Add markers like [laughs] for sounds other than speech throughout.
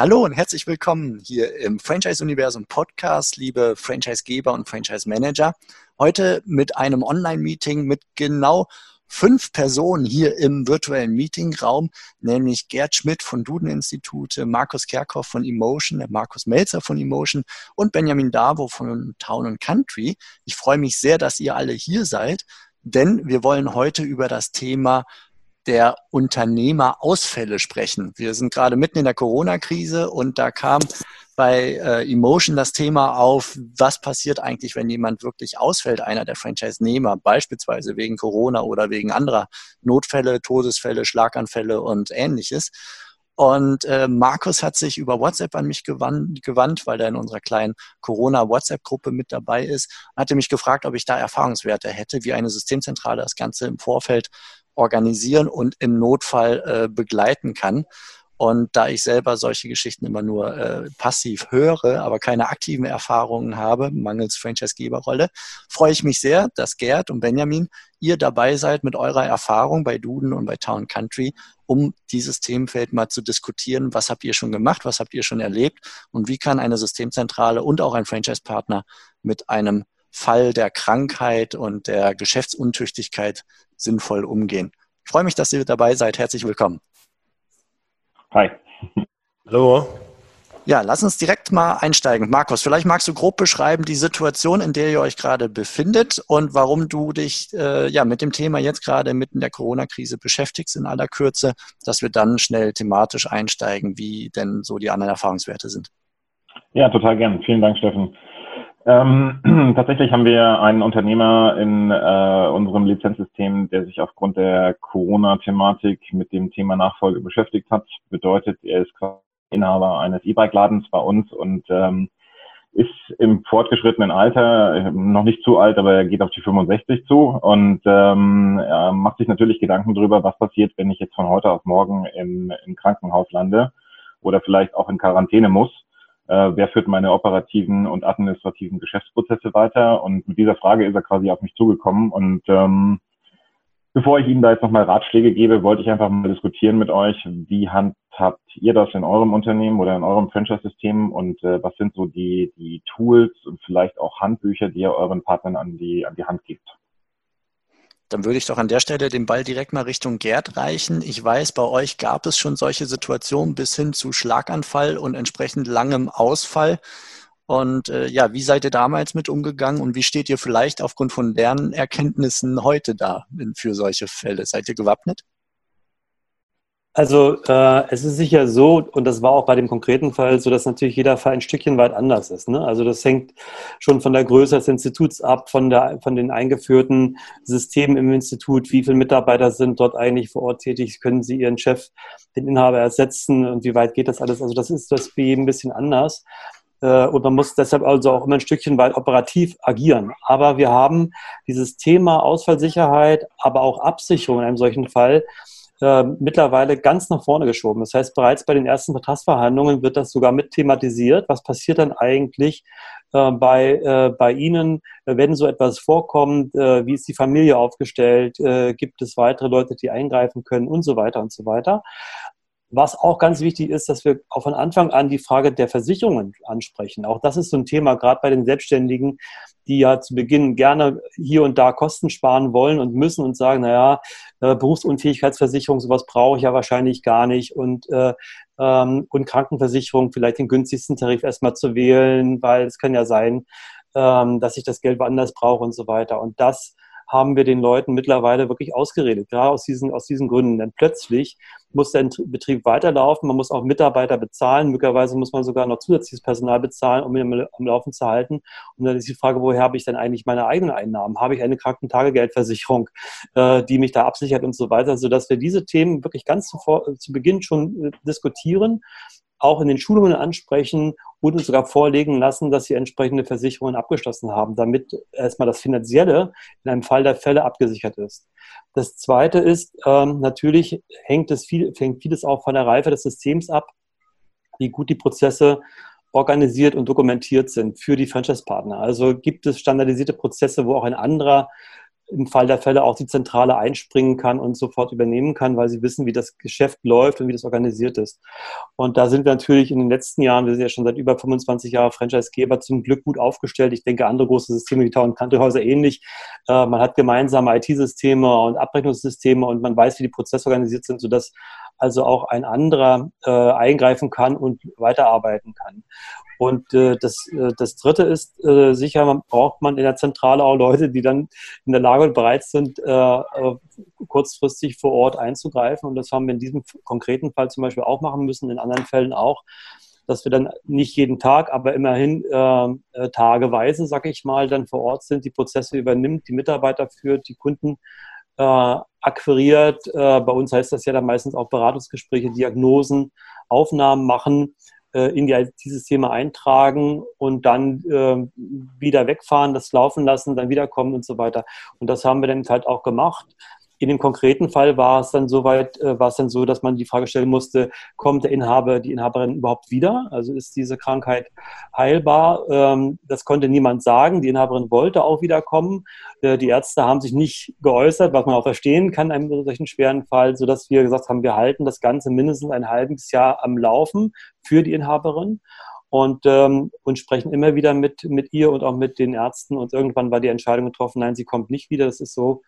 Hallo und herzlich willkommen hier im Franchise-Universum Podcast, liebe Franchise-Geber und Franchise-Manager. Heute mit einem Online-Meeting mit genau fünf Personen hier im virtuellen Meetingraum, nämlich Gerd Schmidt von Duden-Institute, Markus Kerkhoff von Emotion, Markus Melzer von Emotion und Benjamin Davo von Town Country. Ich freue mich sehr, dass ihr alle hier seid, denn wir wollen heute über das Thema der Unternehmerausfälle sprechen. Wir sind gerade mitten in der Corona-Krise und da kam bei äh, Emotion das Thema auf, was passiert eigentlich, wenn jemand wirklich ausfällt, einer der Franchise-Nehmer, beispielsweise wegen Corona oder wegen anderer Notfälle, Todesfälle, Schlaganfälle und ähnliches. Und äh, Markus hat sich über WhatsApp an mich gewandt, gewandt weil er in unserer kleinen Corona-WhatsApp-Gruppe mit dabei ist. Hatte mich gefragt, ob ich da Erfahrungswerte hätte, wie eine Systemzentrale das Ganze im Vorfeld organisieren und im Notfall äh, begleiten kann. Und da ich selber solche Geschichten immer nur äh, passiv höre, aber keine aktiven Erfahrungen habe, mangels Franchise-Geberrolle, freue ich mich sehr, dass Gerd und Benjamin ihr dabei seid mit eurer Erfahrung bei Duden und bei Town Country, um dieses Themenfeld mal zu diskutieren. Was habt ihr schon gemacht? Was habt ihr schon erlebt? Und wie kann eine Systemzentrale und auch ein Franchise-Partner mit einem Fall der Krankheit und der Geschäftsuntüchtigkeit sinnvoll umgehen. Ich freue mich, dass ihr dabei seid. Herzlich willkommen. Hi. Hallo. Ja, lass uns direkt mal einsteigen. Markus, vielleicht magst du grob beschreiben die Situation, in der ihr euch gerade befindet und warum du dich äh, ja mit dem Thema jetzt gerade mitten in der Corona-Krise beschäftigst in aller Kürze, dass wir dann schnell thematisch einsteigen, wie denn so die anderen Erfahrungswerte sind. Ja, total gern. Vielen Dank, Steffen. Ähm, [clears throat] tatsächlich haben wir einen Unternehmer in äh, unserem Lizenzsystem, der sich aufgrund der Corona-Thematik mit dem Thema Nachfolge beschäftigt hat. Bedeutet, er ist Inhaber eines E-Bike-Ladens bei uns und ähm, ist im fortgeschrittenen Alter, noch nicht zu alt, aber er geht auf die 65 zu und ähm, macht sich natürlich Gedanken darüber, was passiert, wenn ich jetzt von heute auf morgen im, im Krankenhaus lande oder vielleicht auch in Quarantäne muss äh, wer führt meine operativen und administrativen Geschäftsprozesse weiter? Und mit dieser Frage ist er quasi auf mich zugekommen. Und ähm, bevor ich Ihnen da jetzt nochmal Ratschläge gebe, wollte ich einfach mal diskutieren mit euch, wie handhabt ihr das in eurem Unternehmen oder in eurem Franchise-System und äh, was sind so die, die Tools und vielleicht auch Handbücher, die ihr euren Partnern an die, an die Hand gibt? Dann würde ich doch an der Stelle den Ball direkt mal Richtung Gerd reichen. Ich weiß, bei euch gab es schon solche Situationen bis hin zu Schlaganfall und entsprechend langem Ausfall. Und äh, ja, wie seid ihr damals mit umgegangen und wie steht ihr vielleicht aufgrund von Lernerkenntnissen heute da für solche Fälle? Seid ihr gewappnet? Also äh, es ist sicher so, und das war auch bei dem konkreten Fall so, dass natürlich jeder Fall ein Stückchen weit anders ist. Ne? Also das hängt schon von der Größe des Instituts ab, von, der, von den eingeführten Systemen im Institut, wie viele Mitarbeiter sind dort eigentlich vor Ort tätig, können sie ihren Chef, den Inhaber ersetzen und wie weit geht das alles? Also das ist das jeden ein bisschen anders. Äh, und man muss deshalb also auch immer ein Stückchen weit operativ agieren. Aber wir haben dieses Thema Ausfallsicherheit, aber auch Absicherung in einem solchen Fall äh, mittlerweile ganz nach vorne geschoben. Das heißt, bereits bei den ersten Vertragsverhandlungen wird das sogar mit thematisiert. Was passiert dann eigentlich äh, bei, äh, bei Ihnen, wenn so etwas vorkommt? Äh, wie ist die Familie aufgestellt? Äh, gibt es weitere Leute, die eingreifen können und so weiter und so weiter? Was auch ganz wichtig ist, dass wir auch von Anfang an die Frage der Versicherungen ansprechen. Auch das ist so ein Thema, gerade bei den Selbstständigen, die ja zu Beginn gerne hier und da Kosten sparen wollen und müssen und sagen, naja, äh, Berufsunfähigkeitsversicherung, sowas brauche ich ja wahrscheinlich gar nicht und, äh, ähm, und Krankenversicherung, vielleicht den günstigsten Tarif erstmal zu wählen, weil es kann ja sein, ähm, dass ich das Geld woanders brauche und so weiter. Und das haben wir den Leuten mittlerweile wirklich ausgeredet, gerade aus diesen, aus diesen Gründen. Denn plötzlich muss der Betrieb weiterlaufen, man muss auch Mitarbeiter bezahlen, möglicherweise muss man sogar noch zusätzliches Personal bezahlen, um ihn am Laufen zu halten. Und dann ist die Frage, woher habe ich denn eigentlich meine eigenen Einnahmen? Habe ich eine Krankentagegeldversicherung, äh, die mich da absichert und so weiter, sodass wir diese Themen wirklich ganz zuvor, zu Beginn schon äh, diskutieren auch in den Schulungen ansprechen und uns sogar vorlegen lassen, dass sie entsprechende Versicherungen abgeschlossen haben, damit erstmal das Finanzielle in einem Fall der Fälle abgesichert ist. Das Zweite ist, ähm, natürlich hängt, es viel, hängt vieles auch von der Reife des Systems ab, wie gut die Prozesse organisiert und dokumentiert sind für die Franchise-Partner. Also gibt es standardisierte Prozesse, wo auch ein anderer im Fall der Fälle auch die Zentrale einspringen kann und sofort übernehmen kann, weil sie wissen, wie das Geschäft läuft und wie das organisiert ist. Und da sind wir natürlich in den letzten Jahren, wir sind ja schon seit über 25 Jahren Franchisegeber, zum Glück gut aufgestellt. Ich denke, andere große Systeme wie und Countryhäuser ähnlich. Äh, man hat gemeinsame IT-Systeme und Abrechnungssysteme und man weiß, wie die Prozesse organisiert sind, sodass also auch ein anderer äh, eingreifen kann und weiterarbeiten kann. Und äh, das, äh, das Dritte ist, äh, sicher man, braucht man in der Zentrale auch Leute, die dann in der Lage und bereit sind, äh, kurzfristig vor Ort einzugreifen. Und das haben wir in diesem konkreten Fall zum Beispiel auch machen müssen, in anderen Fällen auch dass wir dann nicht jeden Tag, aber immerhin äh, äh tageweise, sag ich mal, dann vor Ort sind, die Prozesse übernimmt, die Mitarbeiter führt, die Kunden äh, akquiriert. Äh, bei uns heißt das ja dann meistens auch Beratungsgespräche, Diagnosen, Aufnahmen machen äh, in die IT-Systeme eintragen und dann äh, wieder wegfahren, das laufen lassen, dann wiederkommen und so weiter. Und das haben wir dann halt auch gemacht. In dem konkreten Fall war es dann soweit, äh, war es dann so, dass man die Frage stellen musste, kommt der Inhaber, die Inhaberin überhaupt wieder? Also ist diese Krankheit heilbar? Ähm, das konnte niemand sagen. Die Inhaberin wollte auch wiederkommen. Äh, die Ärzte haben sich nicht geäußert, was man auch verstehen kann in einem solchen schweren Fall, sodass wir gesagt haben, wir halten das Ganze mindestens ein halbes Jahr am Laufen für die Inhaberin und, ähm, und sprechen immer wieder mit, mit ihr und auch mit den Ärzten. Und irgendwann war die Entscheidung getroffen, nein, sie kommt nicht wieder. Das ist so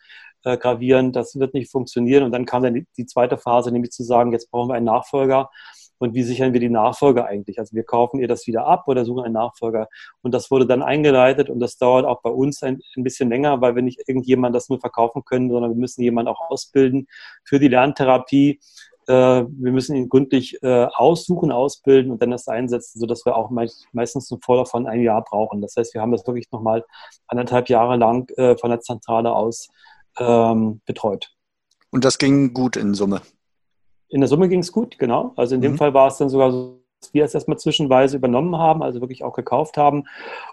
äh, gravierend, das wird nicht funktionieren. Und dann kam dann die, zweite Phase, nämlich zu sagen, jetzt brauchen wir einen Nachfolger. Und wie sichern wir die Nachfolger eigentlich? Also wir kaufen ihr das wieder ab oder suchen einen Nachfolger. Und das wurde dann eingeleitet und das dauert auch bei uns ein, ein bisschen länger, weil wir nicht irgendjemand das nur verkaufen können, sondern wir müssen jemanden auch ausbilden für die Lerntherapie wir müssen ihn gründlich äh, aussuchen, ausbilden und dann das einsetzen, sodass wir auch meistens einen Vorlauf von einem Jahr brauchen. Das heißt, wir haben das wirklich nochmal anderthalb Jahre lang äh, von der Zentrale aus ähm, betreut. Und das ging gut in Summe? In der Summe ging es gut, genau. Also in dem mhm. Fall war es dann sogar so, dass wir es erstmal zwischenweise übernommen haben, also wirklich auch gekauft haben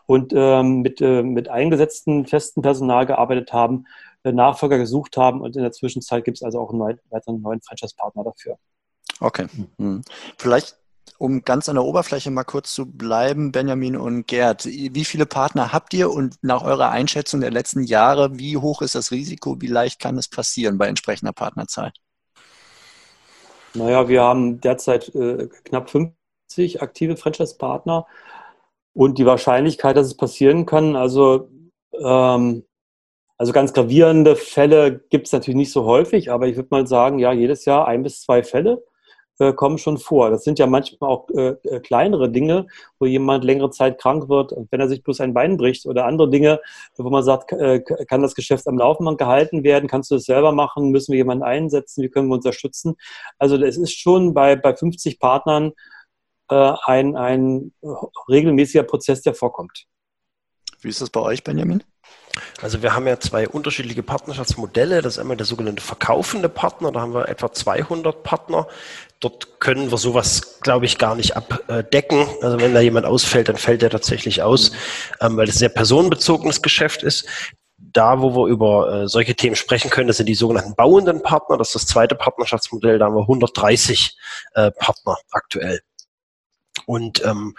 und ähm, mit, äh, mit eingesetzten festen Personal gearbeitet haben, Nachfolger gesucht haben und in der Zwischenzeit gibt es also auch einen weiteren neuen Franchise-Partner dafür. Okay. Mhm. Vielleicht, um ganz an der Oberfläche mal kurz zu bleiben, Benjamin und Gerd, wie viele Partner habt ihr und nach eurer Einschätzung der letzten Jahre, wie hoch ist das Risiko, wie leicht kann es passieren bei entsprechender Partnerzahl? Naja, wir haben derzeit äh, knapp 50 aktive Franchise-Partner und die Wahrscheinlichkeit, dass es passieren kann, also ähm, also ganz gravierende Fälle gibt es natürlich nicht so häufig, aber ich würde mal sagen, ja, jedes Jahr ein bis zwei Fälle äh, kommen schon vor. Das sind ja manchmal auch äh, äh kleinere Dinge, wo jemand längere Zeit krank wird, wenn er sich bloß ein Bein bricht oder andere Dinge, wo man sagt, äh, kann das Geschäft am Laufen gehalten werden, kannst du das selber machen, müssen wir jemanden einsetzen, wie können wir unterstützen. Also es ist schon bei, bei 50 Partnern äh, ein, ein regelmäßiger Prozess, der vorkommt. Wie ist das bei euch, Benjamin? Also wir haben ja zwei unterschiedliche Partnerschaftsmodelle. Das ist einmal der sogenannte verkaufende Partner. Da haben wir etwa 200 Partner. Dort können wir sowas, glaube ich, gar nicht abdecken. Also wenn da jemand ausfällt, dann fällt er tatsächlich aus, ähm, weil es sehr personenbezogenes Geschäft ist. Da, wo wir über äh, solche Themen sprechen können, das sind die sogenannten bauenden Partner. Das ist das zweite Partnerschaftsmodell. Da haben wir 130 äh, Partner aktuell. Und ähm,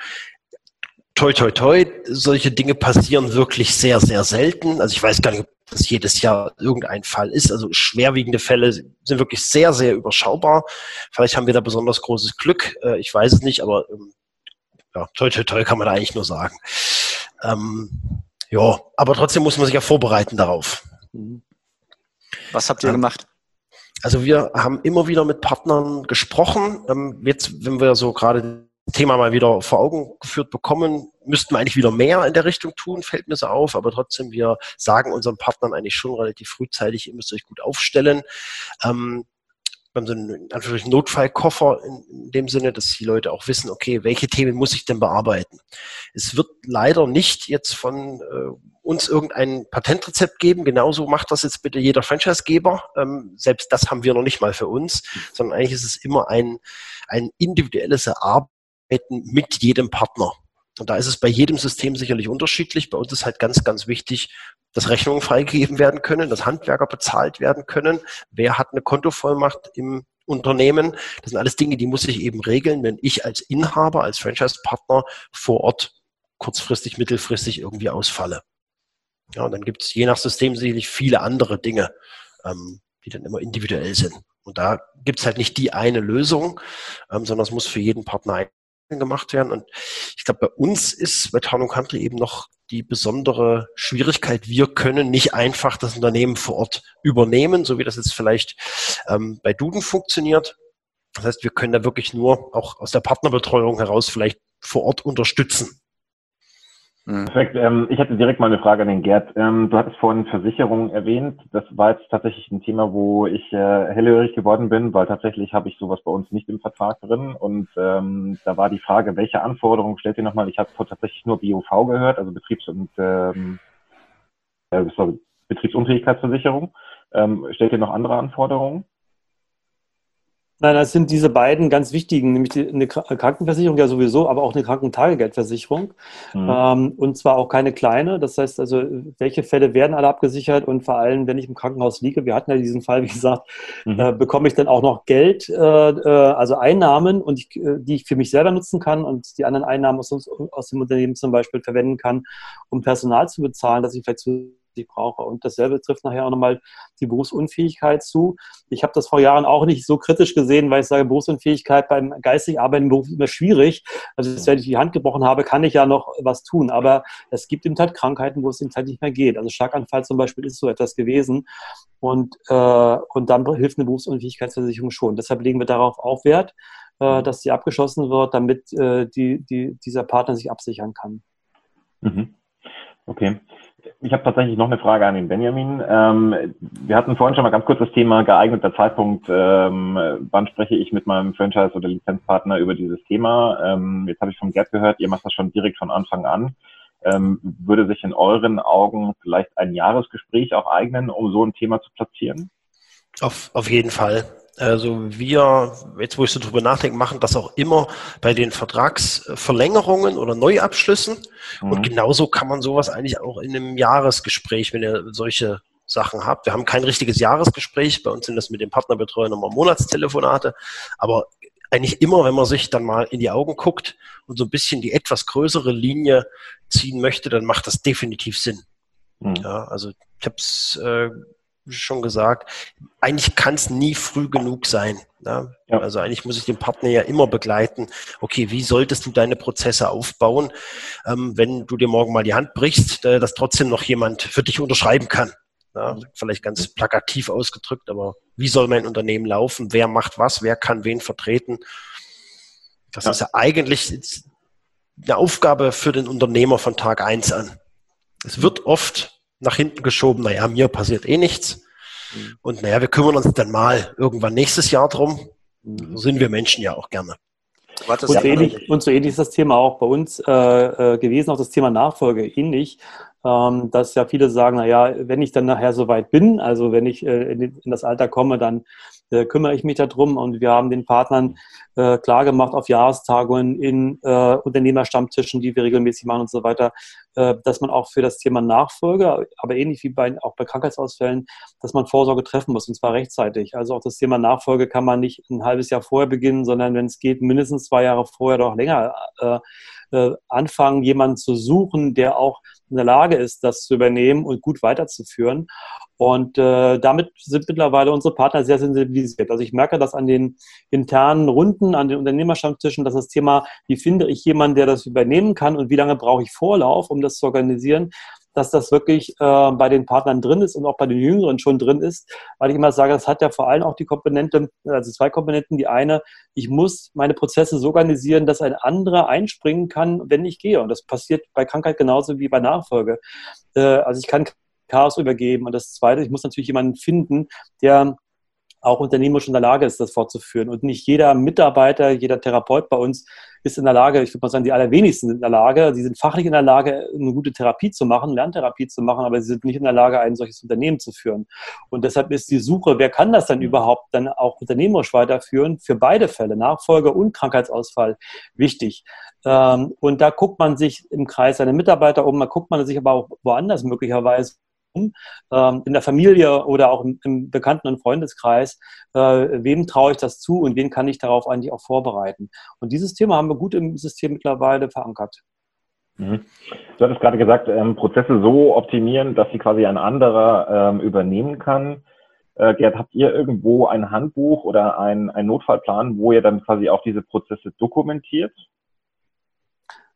toi, toi, toi, solche Dinge passieren wirklich sehr, sehr selten. Also ich weiß gar nicht, ob das jedes Jahr irgendein Fall ist. Also schwerwiegende Fälle sind wirklich sehr, sehr überschaubar. Vielleicht haben wir da besonders großes Glück. Äh, ich weiß es nicht, aber ähm, ja, toi, toi, toi kann man da eigentlich nur sagen. Ähm, ja, aber trotzdem muss man sich ja vorbereiten darauf. Was habt ihr ähm, gemacht? Also wir haben immer wieder mit Partnern gesprochen. Ähm, jetzt, wenn wir so gerade Thema mal wieder vor Augen geführt bekommen, müssten wir eigentlich wieder mehr in der Richtung tun, fällt mir so auf, aber trotzdem, wir sagen unseren Partnern eigentlich schon relativ frühzeitig, ihr müsst euch gut aufstellen. Ähm, wir haben so einen Anführungszeichen Notfallkoffer in, in, dem Sinne, dass die Leute auch wissen, okay, welche Themen muss ich denn bearbeiten? Es wird leider nicht jetzt von äh, uns irgendein Patentrezept geben. Genauso macht das jetzt bitte jeder Franchisegeber. Ähm, selbst das haben wir noch nicht mal für uns, sondern eigentlich ist es immer ein, ein individuelles Erarbeiten mit jedem Partner. Und da ist es bei jedem System sicherlich unterschiedlich. Bei uns ist halt ganz, ganz wichtig, dass Rechnungen freigegeben werden können, dass Handwerker bezahlt werden können. Wer hat eine Kontovollmacht im Unternehmen? Das sind alles Dinge, die muss ich eben regeln, wenn ich als Inhaber, als Franchise-Partner vor Ort kurzfristig, mittelfristig irgendwie ausfalle. Ja, und dann gibt es je nach System sicherlich viele andere Dinge, ähm, die dann immer individuell sind. Und da gibt es halt nicht die eine Lösung, ähm, sondern es muss für jeden Partner gemacht werden. Und ich glaube, bei uns ist bei Town Country eben noch die besondere Schwierigkeit. Wir können nicht einfach das Unternehmen vor Ort übernehmen, so wie das jetzt vielleicht ähm, bei Duden funktioniert. Das heißt, wir können da wirklich nur auch aus der Partnerbetreuung heraus vielleicht vor Ort unterstützen. Mhm. Perfekt. Ähm, ich hätte direkt mal eine Frage an den Gerd. Ähm, du hattest vorhin Versicherungen erwähnt. Das war jetzt tatsächlich ein Thema, wo ich äh, hellhörig geworden bin, weil tatsächlich habe ich sowas bei uns nicht im Vertrag drin. Und ähm, da war die Frage, welche Anforderungen stellt ihr nochmal? Ich habe tatsächlich nur BOV gehört, also Betriebs- und ähm, äh, Betriebsunfähigkeitsversicherung. Ähm, stellt ihr noch andere Anforderungen? Nein, das sind diese beiden ganz wichtigen, nämlich die, eine Krankenversicherung ja sowieso, aber auch eine Krankentagegeldversicherung. Mhm. Ähm, und zwar auch keine kleine. Das heißt also, welche Fälle werden alle abgesichert und vor allem, wenn ich im Krankenhaus liege, wir hatten ja diesen Fall, [laughs] wie gesagt, mhm. äh, bekomme ich dann auch noch Geld, äh, äh also Einnahmen, und ich, äh, die ich für mich selber nutzen kann und die anderen Einnahmen aus, aus dem Unternehmen zum Beispiel verwenden kann, um Personal zu bezahlen, dass ich vielleicht zu die ich brauche. Und dasselbe trifft nachher auch nochmal die Berufsunfähigkeit zu. Ich habe das vor Jahren auch nicht so kritisch gesehen, weil ich sage, Berufsunfähigkeit beim geistig arbeitenden Beruf ist immer schwierig. Also wenn ich die Hand gebrochen habe, kann ich ja noch was tun. Aber es gibt eben halt Krankheiten, wo es eben halt nicht mehr geht. Also Schlaganfall zum Beispiel ist so etwas gewesen. Und, äh, und dann hilft eine Berufsunfähigkeitsversicherung schon. Deshalb legen wir darauf auch Wert, äh, dass sie abgeschlossen wird, damit äh, die, die, dieser Partner sich absichern kann. Mhm. Okay ich habe tatsächlich noch eine Frage an den Benjamin. Ähm, wir hatten vorhin schon mal ganz kurz das Thema geeigneter Zeitpunkt. Ähm, wann spreche ich mit meinem Franchise- oder Lizenzpartner über dieses Thema? Ähm, jetzt habe ich vom Gerd gehört, ihr macht das schon direkt von Anfang an. Ähm, würde sich in euren Augen vielleicht ein Jahresgespräch auch eignen, um so ein Thema zu platzieren? Auf, auf jeden Fall. Also wir, jetzt wo ich so drüber nachdenke, machen das auch immer bei den Vertragsverlängerungen oder Neuabschlüssen. Mhm. Und genauso kann man sowas eigentlich auch in einem Jahresgespräch, wenn ihr solche Sachen habt. Wir haben kein richtiges Jahresgespräch. Bei uns sind das mit dem Partnerbetreuer nochmal Monatstelefonate. Aber eigentlich immer, wenn man sich dann mal in die Augen guckt und so ein bisschen die etwas größere Linie ziehen möchte, dann macht das definitiv Sinn. Mhm. Ja, also ich habe es äh, schon gesagt, eigentlich kann es nie früh genug sein. Ne? Ja. Also eigentlich muss ich den Partner ja immer begleiten. Okay, wie solltest du deine Prozesse aufbauen, ähm, wenn du dir morgen mal die Hand brichst, äh, dass trotzdem noch jemand für dich unterschreiben kann? Mhm. vielleicht ganz plakativ ausgedrückt, aber wie soll mein Unternehmen laufen? Wer macht was? Wer kann wen vertreten? Das ja. ist ja eigentlich eine Aufgabe für den Unternehmer von Tag eins an. Es wird oft nach hinten geschoben, naja, mir passiert eh nichts. Mhm. Und naja, wir kümmern uns dann mal irgendwann nächstes Jahr drum. Mhm. So sind wir Menschen ja auch gerne. Und so, ähnlich, und so ähnlich ist das Thema auch bei uns äh, äh, gewesen, auch das Thema Nachfolge ähnlich. Ähm, dass ja viele sagen, naja, wenn ich dann nachher soweit bin, also wenn ich äh, in, in das Alter komme, dann äh, kümmere ich mich darum. Und wir haben den Partnern äh, klargemacht auf Jahrestagungen in äh, Unternehmerstammtischen, die wir regelmäßig machen und so weiter, äh, dass man auch für das Thema Nachfolge, aber ähnlich wie bei, auch bei Krankheitsausfällen, dass man Vorsorge treffen muss und zwar rechtzeitig. Also auch das Thema Nachfolge kann man nicht ein halbes Jahr vorher beginnen, sondern wenn es geht, mindestens zwei Jahre vorher auch länger äh, anfangen, jemanden zu suchen, der auch in der Lage ist, das zu übernehmen und gut weiterzuführen. Und äh, damit sind mittlerweile unsere Partner sehr sensibilisiert. Also ich merke das an den internen Runden, an den Unternehmerstammtischen, dass das Thema, wie finde ich jemanden, der das übernehmen kann und wie lange brauche ich Vorlauf, um das zu organisieren, dass das wirklich äh, bei den Partnern drin ist und auch bei den Jüngeren schon drin ist, weil ich immer sage, das hat ja vor allem auch die Komponente, also zwei Komponenten. Die eine, ich muss meine Prozesse so organisieren, dass ein anderer einspringen kann, wenn ich gehe. Und das passiert bei Krankheit genauso wie bei Nachfolge. Äh, also ich kann Chaos übergeben. Und das Zweite, ich muss natürlich jemanden finden, der auch unternehmerisch in der Lage ist, das fortzuführen. Und nicht jeder Mitarbeiter, jeder Therapeut bei uns ist in der Lage, ich würde mal sagen, die allerwenigsten sind in der Lage, sie sind fachlich in der Lage, eine gute Therapie zu machen, Lerntherapie zu machen, aber sie sind nicht in der Lage, ein solches Unternehmen zu führen. Und deshalb ist die Suche, wer kann das dann überhaupt dann auch unternehmerisch weiterführen, für beide Fälle, Nachfolge und Krankheitsausfall, wichtig. Ähm, und da guckt man sich im Kreis seine Mitarbeiter um, da guckt man sich aber auch woanders möglicherweise ähm, in der Familie oder auch im, im Bekannten- und Freundeskreis, äh, wem traue ich das zu und wen kann ich darauf eigentlich auch vorbereiten. Und dieses Thema haben wir gut im System mittlerweile verankert. Mhm. Du hattest gerade gesagt, ähm, Prozesse so optimieren, dass sie quasi ein anderer ähm, übernehmen kann. Äh, Gerd, habt ihr irgendwo ein Handbuch oder ein, ein Notfallplan, wo ihr dann quasi auch diese Prozesse dokumentiert?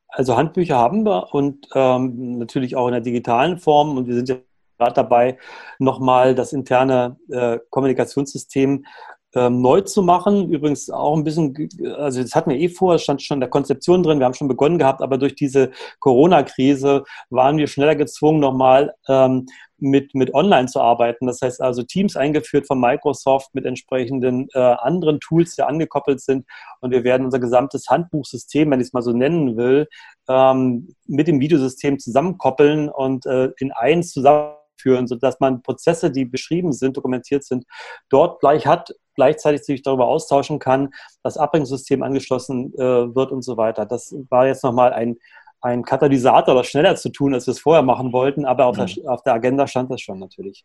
Also Handbücher haben wir und ähm, natürlich auch in der digitalen Form und wir sind ja gerade dabei, nochmal das interne äh, Kommunikationssystem ähm, neu zu machen. Übrigens auch ein bisschen, also das hatten wir eh vor, es stand schon in der Konzeption drin, wir haben schon begonnen gehabt, aber durch diese Corona-Krise waren wir schneller gezwungen, nochmal ähm, mit, mit online zu arbeiten. Das heißt also Teams eingeführt von Microsoft mit entsprechenden äh, anderen Tools, die angekoppelt sind. Und wir werden unser gesamtes Handbuchsystem, wenn ich es mal so nennen will, ähm, mit dem Videosystem zusammenkoppeln und äh, in eins zusammen führen, sodass man Prozesse, die beschrieben sind, dokumentiert sind, dort gleich hat, gleichzeitig sich darüber austauschen kann, das Abbringungssystem angeschlossen äh, wird und so weiter. Das war jetzt nochmal ein, ein Katalysator, das schneller zu tun, als wir es vorher machen wollten, aber auf, mhm. der, auf der Agenda stand das schon natürlich.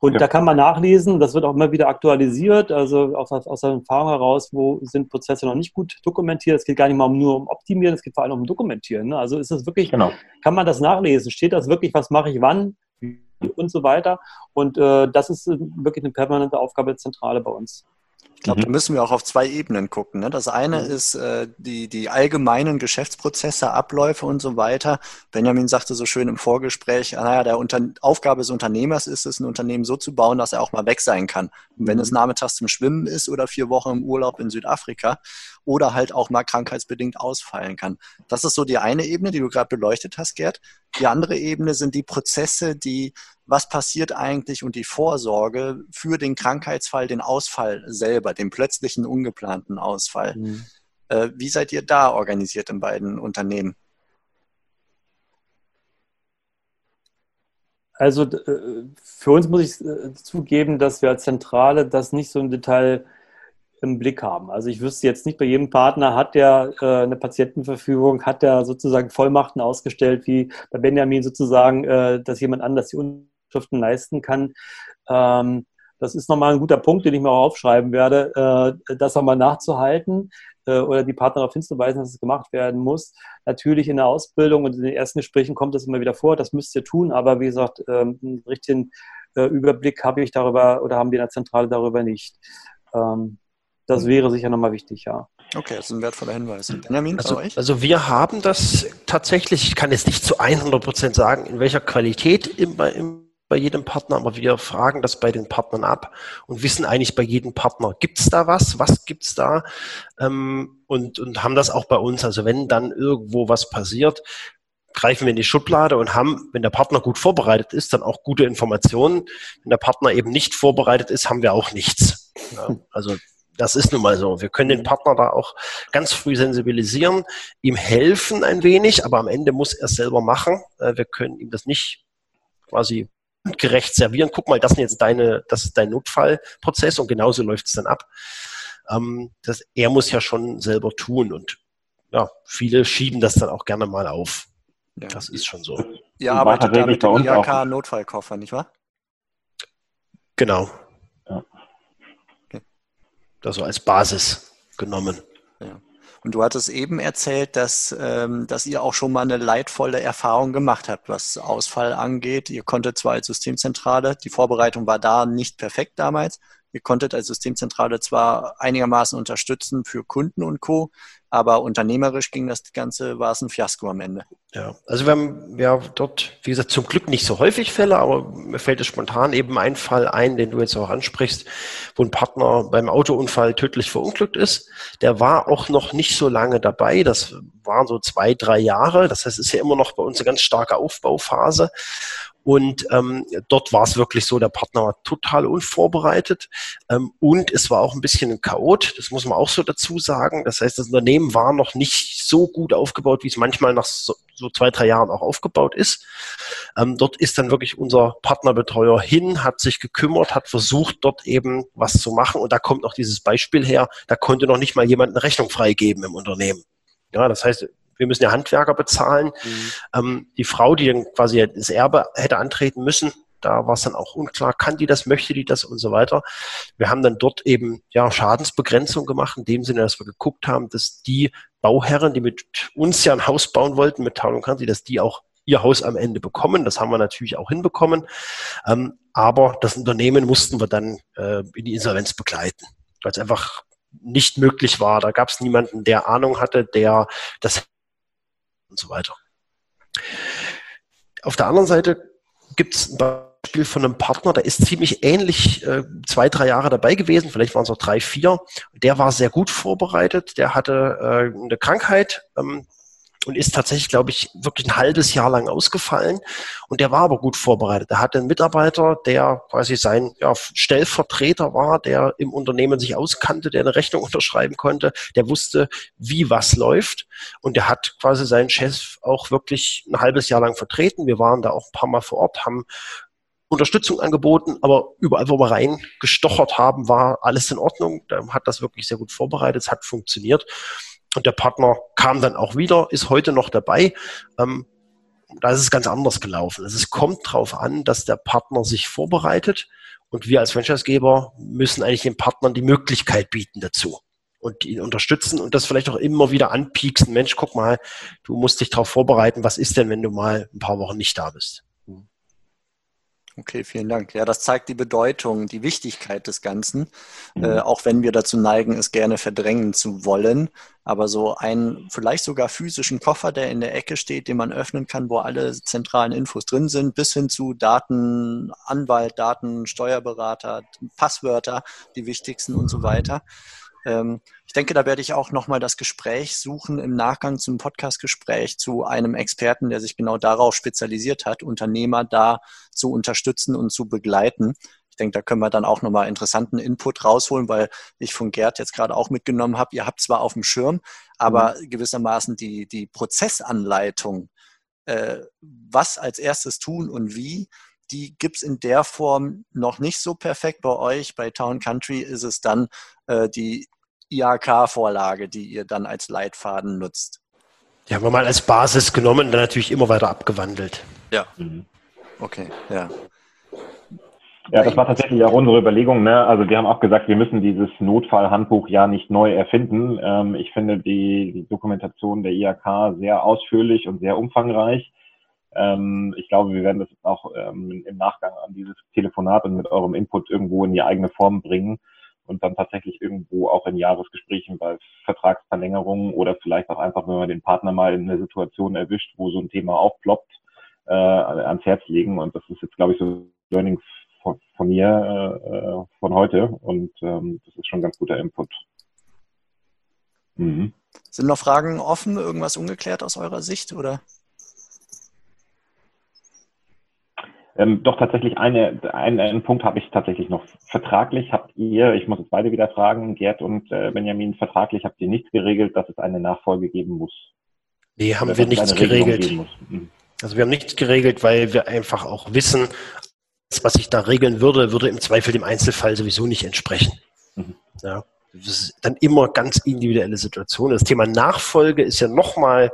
Und ja. da kann man nachlesen, das wird auch immer wieder aktualisiert, also aus, aus der Erfahrung heraus, wo sind Prozesse noch nicht gut dokumentiert. Es geht gar nicht mal nur um Optimieren, es geht vor allem um Dokumentieren. Ne? Also ist es wirklich, genau. kann man das nachlesen? Steht das wirklich, was mache ich wann? Und so weiter. Und äh, das ist äh, wirklich eine permanente Aufgabe der Zentrale bei uns. Ich glaube, mhm. da müssen wir auch auf zwei Ebenen gucken. Ne? Das eine mhm. ist äh, die, die allgemeinen Geschäftsprozesse, Abläufe und so weiter. Benjamin sagte so schön im Vorgespräch, ah, naja, der Unter Aufgabe des Unternehmers ist es, ein Unternehmen so zu bauen, dass er auch mal weg sein kann. Und wenn mhm. es nachmittags zum Schwimmen ist oder vier Wochen im Urlaub in Südafrika oder halt auch mal krankheitsbedingt ausfallen kann. Das ist so die eine Ebene, die du gerade beleuchtet hast, Gerd. Die andere Ebene sind die Prozesse, die, was passiert eigentlich und die Vorsorge für den Krankheitsfall, den Ausfall selber, den plötzlichen, ungeplanten Ausfall. Mhm. Äh, wie seid ihr da organisiert in beiden Unternehmen? Also äh, für uns muss ich äh, zugeben, dass wir als Zentrale das nicht so im Detail im Blick haben. Also ich wüsste jetzt nicht, bei jedem Partner hat der äh, eine Patientenverfügung, hat der sozusagen Vollmachten ausgestellt, wie bei Benjamin sozusagen, äh, dass jemand anders die Unterschriften leisten kann. Ähm, das ist nochmal ein guter Punkt, den ich mir auch aufschreiben werde, äh, das nochmal nachzuhalten äh, oder die Partner darauf hinzuweisen, dass es gemacht werden muss. Natürlich in der Ausbildung und in den ersten Gesprächen kommt das immer wieder vor, das müsst ihr tun, aber wie gesagt, ähm, einen richtigen äh, Überblick habe ich darüber oder haben wir in der Zentrale darüber nicht. Ähm, das wäre sicher nochmal wichtig, ja. Okay, das ist ein wertvoller Hinweis. Benjamin, also, also wir haben das tatsächlich, ich kann jetzt nicht zu 100 Prozent sagen, in welcher Qualität im, im, bei jedem Partner, aber wir fragen das bei den Partnern ab und wissen eigentlich bei jedem Partner, gibt es da was, was gibt es da ähm, und, und haben das auch bei uns. Also wenn dann irgendwo was passiert, greifen wir in die Schublade und haben, wenn der Partner gut vorbereitet ist, dann auch gute Informationen. Wenn der Partner eben nicht vorbereitet ist, haben wir auch nichts. Ja, also das ist nun mal so. Wir können den. Partner da auch ganz früh sensibilisieren, ihm helfen ein wenig, aber am Ende muss er es selber machen. Äh, wir können ihm das nicht quasi gerecht servieren. Guck mal, das ist jetzt deine, das ist dein Notfallprozess und genauso läuft es dann ab. Ähm, das, er muss ja schon selber tun und ja, viele schieben das dann auch gerne mal auf. Ja. Das ist schon so. Ihr arbeitet da mit dem IHK-Notfallkoffer, nicht wahr? Genau das so als Basis genommen. Ja. Und du hattest eben erzählt, dass, ähm, dass ihr auch schon mal eine leidvolle Erfahrung gemacht habt, was Ausfall angeht. Ihr konntet zwar als Systemzentrale, die Vorbereitung war da nicht perfekt damals, ihr konntet als Systemzentrale zwar einigermaßen unterstützen für Kunden und Co., aber unternehmerisch ging das Ganze, war es ein Fiasko am Ende. Ja, also wir haben ja dort, wie gesagt, zum Glück nicht so häufig Fälle, aber mir fällt es spontan eben ein Fall ein, den du jetzt auch ansprichst, wo ein Partner beim Autounfall tödlich verunglückt ist. Der war auch noch nicht so lange dabei. Das waren so zwei, drei Jahre. Das heißt, es ist ja immer noch bei uns eine ganz starke Aufbauphase. Und ähm, dort war es wirklich so, der Partner war total unvorbereitet ähm, und es war auch ein bisschen ein Chaot, das muss man auch so dazu sagen. Das heißt, das Unternehmen war noch nicht so gut aufgebaut, wie es manchmal nach so, so zwei, drei Jahren auch aufgebaut ist. Ähm, dort ist dann wirklich unser Partnerbetreuer hin, hat sich gekümmert, hat versucht, dort eben was zu machen. Und da kommt noch dieses Beispiel her, da konnte noch nicht mal jemand eine Rechnung freigeben im Unternehmen. Ja, das heißt, wir müssen ja Handwerker bezahlen. Mhm. Ähm, die Frau, die dann quasi das Erbe hätte antreten müssen, da war es dann auch unklar, kann die das, möchte die das und so weiter. Wir haben dann dort eben ja Schadensbegrenzung gemacht, in dem Sinne, dass wir geguckt haben, dass die Bauherren, die mit uns ja ein Haus bauen wollten, mit Town und Country, dass die auch ihr Haus am Ende bekommen. Das haben wir natürlich auch hinbekommen. Ähm, aber das Unternehmen mussten wir dann äh, in die Insolvenz begleiten, weil es einfach nicht möglich war. Da gab es niemanden, der Ahnung hatte, der das und so weiter. Auf der anderen Seite gibt es ein Beispiel von einem Partner, der ist ziemlich ähnlich äh, zwei, drei Jahre dabei gewesen, vielleicht waren es auch drei, vier. Der war sehr gut vorbereitet, der hatte äh, eine Krankheit, ähm, und ist tatsächlich, glaube ich, wirklich ein halbes Jahr lang ausgefallen. Und der war aber gut vorbereitet. Er hatte einen Mitarbeiter, der quasi sein ja, Stellvertreter war, der im Unternehmen sich auskannte, der eine Rechnung [laughs] unterschreiben konnte, der wusste, wie was läuft. Und der hat quasi seinen Chef auch wirklich ein halbes Jahr lang vertreten. Wir waren da auch ein paar Mal vor Ort, haben Unterstützung angeboten, aber überall, wo wir reingestochert haben, war alles in Ordnung. Da hat das wirklich sehr gut vorbereitet, es hat funktioniert. Und der Partner kam dann auch wieder, ist heute noch dabei. Ähm, da ist es ganz anders gelaufen. Also es kommt darauf an, dass der Partner sich vorbereitet und wir als Franchisegeber müssen eigentlich den Partnern die Möglichkeit bieten dazu und ihn unterstützen und das vielleicht auch immer wieder anpieksen. Mensch, guck mal, du musst dich darauf vorbereiten. Was ist denn, wenn du mal ein paar Wochen nicht da bist? Okay, vielen Dank. Ja, das zeigt die Bedeutung, die Wichtigkeit des Ganzen, mhm. äh, auch wenn wir dazu neigen, es gerne verdrängen zu wollen. Aber so einen vielleicht sogar physischen Koffer, der in der Ecke steht, den man öffnen kann, wo alle zentralen Infos drin sind, bis hin zu Daten, Anwalt, Daten, Steuerberater, Passwörter, die wichtigsten und so weiter. Ähm, ich denke, da werde ich auch nochmal das Gespräch suchen im Nachgang zum Podcastgespräch zu einem Experten, der sich genau darauf spezialisiert hat, Unternehmer da zu unterstützen und zu begleiten. Ich denke, da können wir dann auch nochmal interessanten Input rausholen, weil ich von Gerd jetzt gerade auch mitgenommen habe, ihr habt zwar auf dem Schirm, aber mhm. gewissermaßen die, die Prozessanleitung, äh, was als erstes tun und wie, die gibt es in der Form noch nicht so perfekt bei euch. Bei Town Country ist es dann äh, die IHK-Vorlage, die ihr dann als Leitfaden nutzt. Die haben wir mal als Basis genommen, dann natürlich immer weiter abgewandelt. Ja. Mhm. Okay, ja. Ja, das war tatsächlich auch unsere Überlegung. Ne? Also wir haben auch gesagt, wir müssen dieses Notfallhandbuch ja nicht neu erfinden. Ähm, ich finde die, die, Dokumentation der IHK sehr ausführlich und sehr umfangreich. Ähm, ich glaube, wir werden das auch ähm, im Nachgang an dieses Telefonat und mit eurem Input irgendwo in die eigene Form bringen und dann tatsächlich irgendwo auch in Jahresgesprächen bei Vertragsverlängerungen oder vielleicht auch einfach, wenn man den Partner mal in einer Situation erwischt, wo so ein Thema aufploppt, äh, ans Herz legen. Und das ist jetzt, glaube ich, so Learning von, von mir äh, von heute und ähm, das ist schon ganz guter Input. Mhm. Sind noch Fragen offen, irgendwas ungeklärt aus eurer Sicht oder? Ähm, doch tatsächlich eine, ein, einen Punkt habe ich tatsächlich noch. Vertraglich habt ihr, ich muss jetzt beide wieder fragen, Gerd und äh, Benjamin, vertraglich habt ihr nicht geregelt, dass es eine Nachfolge geben muss? Nee, haben Oder wir nichts geregelt. Mhm. Also wir haben nichts geregelt, weil wir einfach auch wissen, was ich da regeln würde, würde im Zweifel dem Einzelfall sowieso nicht entsprechen. Mhm. Ja. Dann immer ganz individuelle Situation. Das Thema Nachfolge ist ja nochmal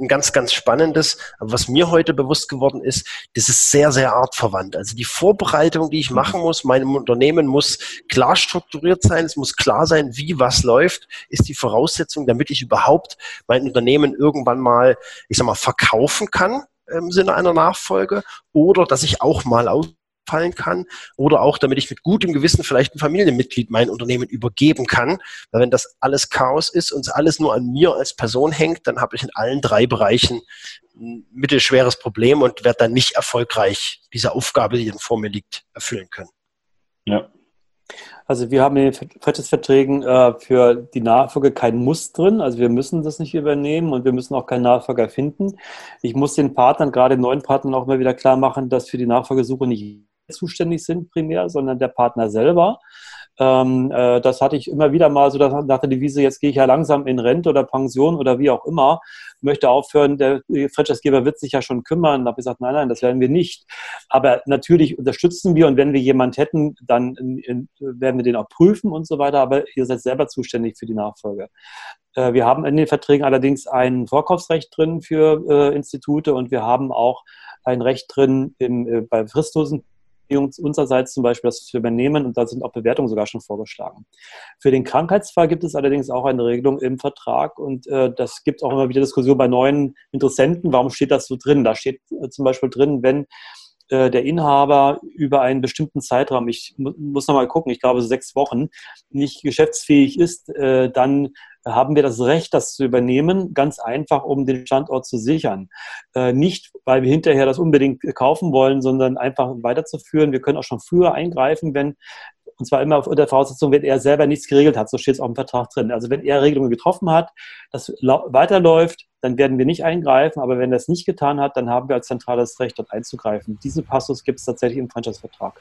ein ganz, ganz spannendes. Aber was mir heute bewusst geworden ist, das ist sehr, sehr artverwandt. Also die Vorbereitung, die ich mhm. machen muss, meinem Unternehmen muss klar strukturiert sein. Es muss klar sein, wie was läuft, ist die Voraussetzung, damit ich überhaupt mein Unternehmen irgendwann mal, ich sag mal, verkaufen kann im Sinne einer Nachfolge oder dass ich auch mal aus fallen kann oder auch, damit ich mit gutem Gewissen vielleicht ein Familienmitglied mein Unternehmen übergeben kann. Weil wenn das alles Chaos ist und alles nur an mir als Person hängt, dann habe ich in allen drei Bereichen ein mittelschweres Problem und werde dann nicht erfolgreich diese Aufgabe, die dann vor mir liegt, erfüllen können. Ja. Also wir haben in den Franchise-Verträgen äh, für die Nachfolge kein Muss drin. Also wir müssen das nicht übernehmen und wir müssen auch keinen Nachfolger finden. Ich muss den Partnern, gerade den neuen Partnern, auch immer wieder klar machen, dass für die Nachfolgesuche nicht zuständig sind primär, sondern der Partner selber. Ähm, äh, das hatte ich immer wieder mal so nach der Devise, jetzt gehe ich ja langsam in Rente oder Pension oder wie auch immer, möchte aufhören, der Franchisegeber wird sich ja schon kümmern. Da habe ich gesagt, nein, nein, das werden wir nicht. Aber natürlich unterstützen wir und wenn wir jemanden hätten, dann in, in, werden wir den auch prüfen und so weiter, aber ihr seid selber zuständig für die Nachfolge. Äh, wir haben in den Verträgen allerdings ein Vorkaufsrecht drin für äh, Institute und wir haben auch ein Recht drin im, äh, bei fristlosen unsererseits zum Beispiel das zu übernehmen und da sind auch Bewertungen sogar schon vorgeschlagen. Für den Krankheitsfall gibt es allerdings auch eine Regelung im Vertrag und äh, das gibt auch immer wieder Diskussion bei neuen Interessenten. Warum steht das so drin? Da steht äh, zum Beispiel drin, wenn äh, der Inhaber über einen bestimmten Zeitraum, ich muss noch mal gucken, ich glaube sechs Wochen, nicht geschäftsfähig ist, äh, dann haben wir das Recht, das zu übernehmen, ganz einfach, um den Standort zu sichern. Äh, nicht, weil wir hinterher das unbedingt kaufen wollen, sondern einfach weiterzuführen. Wir können auch schon früher eingreifen, wenn und zwar immer unter Voraussetzung, wenn er selber nichts geregelt hat. So steht es auch im Vertrag drin. Also wenn er Regelungen getroffen hat, das weiterläuft, dann werden wir nicht eingreifen. Aber wenn er es nicht getan hat, dann haben wir als zentrales Recht, dort einzugreifen. Diesen Passus gibt es tatsächlich im Franchise-Vertrag.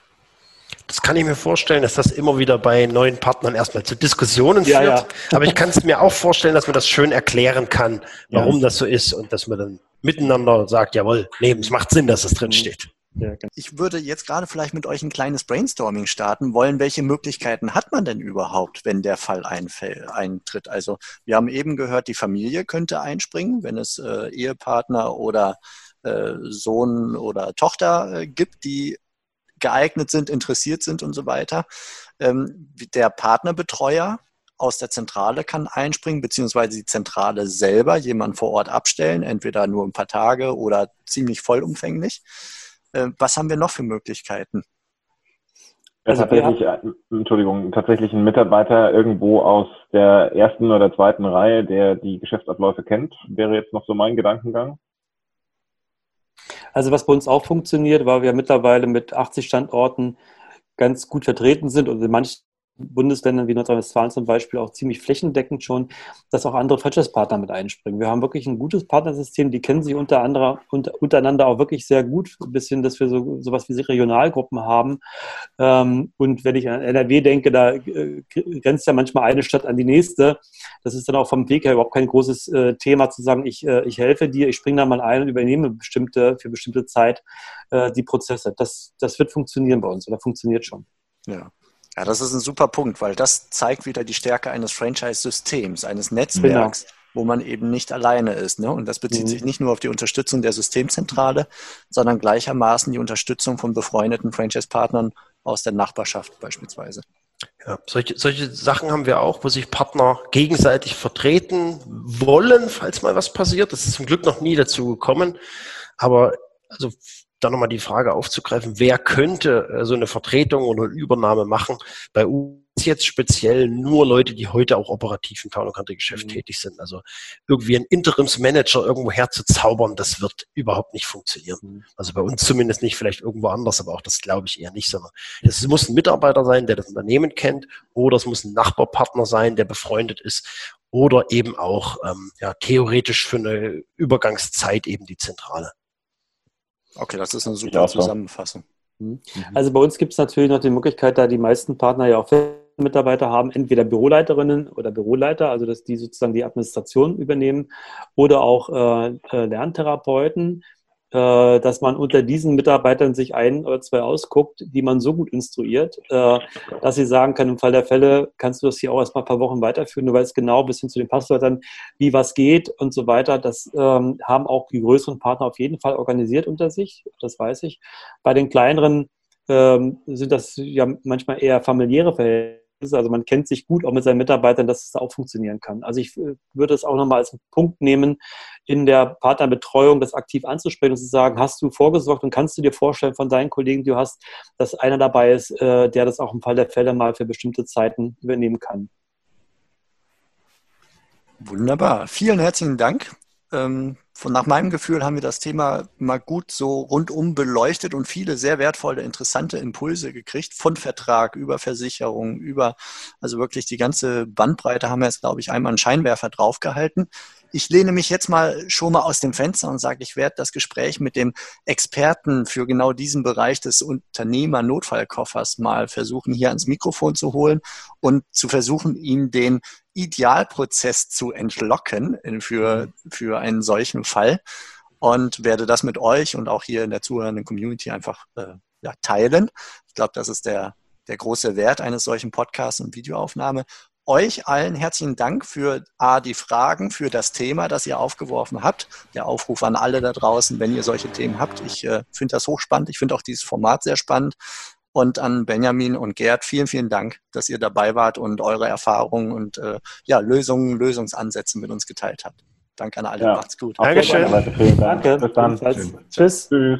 Das kann ich mir vorstellen, dass das immer wieder bei neuen Partnern erstmal zu Diskussionen ja, führt. Ja. Aber ich kann es mir auch vorstellen, dass man das schön erklären kann, warum ja. das so ist und dass man dann miteinander sagt, jawohl, nee, es macht Sinn, dass es drin steht. Genau. Ich würde jetzt gerade vielleicht mit euch ein kleines Brainstorming starten wollen. Welche Möglichkeiten hat man denn überhaupt, wenn der Fall eintritt? Also wir haben eben gehört, die Familie könnte einspringen, wenn es äh, Ehepartner oder äh, Sohn oder Tochter äh, gibt, die geeignet sind, interessiert sind und so weiter. Ähm, der Partnerbetreuer aus der Zentrale kann einspringen, beziehungsweise die Zentrale selber jemanden vor Ort abstellen, entweder nur ein paar Tage oder ziemlich vollumfänglich. Äh, was haben wir noch für Möglichkeiten? Also tatsächlich, äh, Entschuldigung, tatsächlich ein Mitarbeiter irgendwo aus der ersten oder zweiten Reihe, der die Geschäftsabläufe kennt, wäre jetzt noch so mein Gedankengang. Also was bei uns auch funktioniert, weil wir mittlerweile mit 80 Standorten ganz gut vertreten sind und in manchen Bundesländern wie Nordrhein-Westfalen zum Beispiel auch ziemlich flächendeckend schon, dass auch andere Franchise-Partner mit einspringen. Wir haben wirklich ein gutes Partnersystem, die kennen sich unter anderem, unter, untereinander auch wirklich sehr gut, ein bisschen, dass wir so sowas wie Regionalgruppen haben. Ähm, und wenn ich an NRW denke, da äh, grenzt ja manchmal eine Stadt an die nächste. Das ist dann auch vom Weg her überhaupt kein großes äh, Thema zu sagen, ich, äh, ich helfe dir, ich springe da mal ein und übernehme bestimmte, für bestimmte Zeit die Prozesse. Das, das wird funktionieren bei uns oder funktioniert schon. Ja. Ja, das ist ein super Punkt, weil das zeigt wieder die Stärke eines Franchise-Systems, eines Netzwerks, genau. wo man eben nicht alleine ist. Ne? Und das bezieht mhm. sich nicht nur auf die Unterstützung der Systemzentrale, sondern gleichermaßen die Unterstützung von befreundeten Franchise-Partnern aus der Nachbarschaft beispielsweise. Ja, solche, solche Sachen haben wir auch, wo sich Partner gegenseitig vertreten wollen, falls mal was passiert. Das ist zum Glück noch nie dazu gekommen. Aber also da nochmal die Frage aufzugreifen, wer könnte äh, so eine Vertretung oder Übernahme machen? Bei uns jetzt speziell nur Leute, die heute auch operativ im Town und Country Geschäft mhm. tätig sind. Also irgendwie ein Interimsmanager irgendwo herzuzaubern, das wird überhaupt nicht funktionieren. Mhm. Also bei uns zumindest nicht, vielleicht irgendwo anders, aber auch das glaube ich eher nicht, sondern es muss ein Mitarbeiter sein, der das Unternehmen kennt, oder es muss ein Nachbarpartner sein, der befreundet ist, oder eben auch ähm, ja, theoretisch für eine Übergangszeit eben die Zentrale. Okay, das ist eine super Zusammenfassung. Mhm. Also bei uns gibt es natürlich noch die Möglichkeit, da die meisten Partner ja auch Mitarbeiter haben, entweder Büroleiterinnen oder Büroleiter, also dass die sozusagen die Administration übernehmen, oder auch äh, äh Lerntherapeuten, dass man unter diesen Mitarbeitern sich ein oder zwei ausguckt, die man so gut instruiert, äh, dass sie sagen kann, im Fall der Fälle kannst du das hier auch erst mal ein paar Wochen weiterführen. Du weißt genau bis hin zu den Passwörtern, wie was geht und so weiter. Das ähm, haben auch die größeren Partner auf jeden Fall organisiert unter sich, das weiß ich. Bei den kleineren ähm, sind das ja manchmal eher familiäre Verhältnisse also man kennt sich gut auch mit seinen Mitarbeitern, dass es auch funktionieren kann. Also ich äh, würde es auch nochmal als Punkt nehmen, in der Partnerbetreuung das aktiv anzusprechen und zu sagen, hast du vorgesorgt und kannst du dir vorstellen von deinen Kollegen, die du hast, dass einer dabei ist, äh, der das auch im Fall der Fälle mal für bestimmte Zeiten übernehmen kann. Wunderbar. Vielen herzlichen Dank von, nach meinem Gefühl haben wir das Thema mal gut so rundum beleuchtet und viele sehr wertvolle, interessante Impulse gekriegt, von Vertrag über Versicherung, über, also wirklich die ganze Bandbreite haben wir jetzt, glaube ich, einmal einen Scheinwerfer draufgehalten ich lehne mich jetzt mal schon mal aus dem Fenster und sage, ich werde das Gespräch mit dem Experten für genau diesen Bereich des Unternehmer-Notfallkoffers mal versuchen, hier ans Mikrofon zu holen und zu versuchen, ihn den Idealprozess zu entlocken für, für einen solchen Fall und werde das mit euch und auch hier in der zuhörenden Community einfach äh, ja, teilen. Ich glaube, das ist der, der große Wert eines solchen Podcasts und Videoaufnahme euch allen herzlichen Dank für A, die Fragen, für das Thema, das ihr aufgeworfen habt. Der Aufruf an alle da draußen, wenn ihr solche Themen habt. Ich äh, finde das hochspannend. Ich finde auch dieses Format sehr spannend. Und an Benjamin und Gerd, vielen, vielen Dank, dass ihr dabei wart und eure Erfahrungen und äh, ja, Lösungen, Lösungsansätze mit uns geteilt habt. Danke an alle. Ja. Macht's gut. Dankeschön. Danke. Bis dann. Tschüss. Tschüss.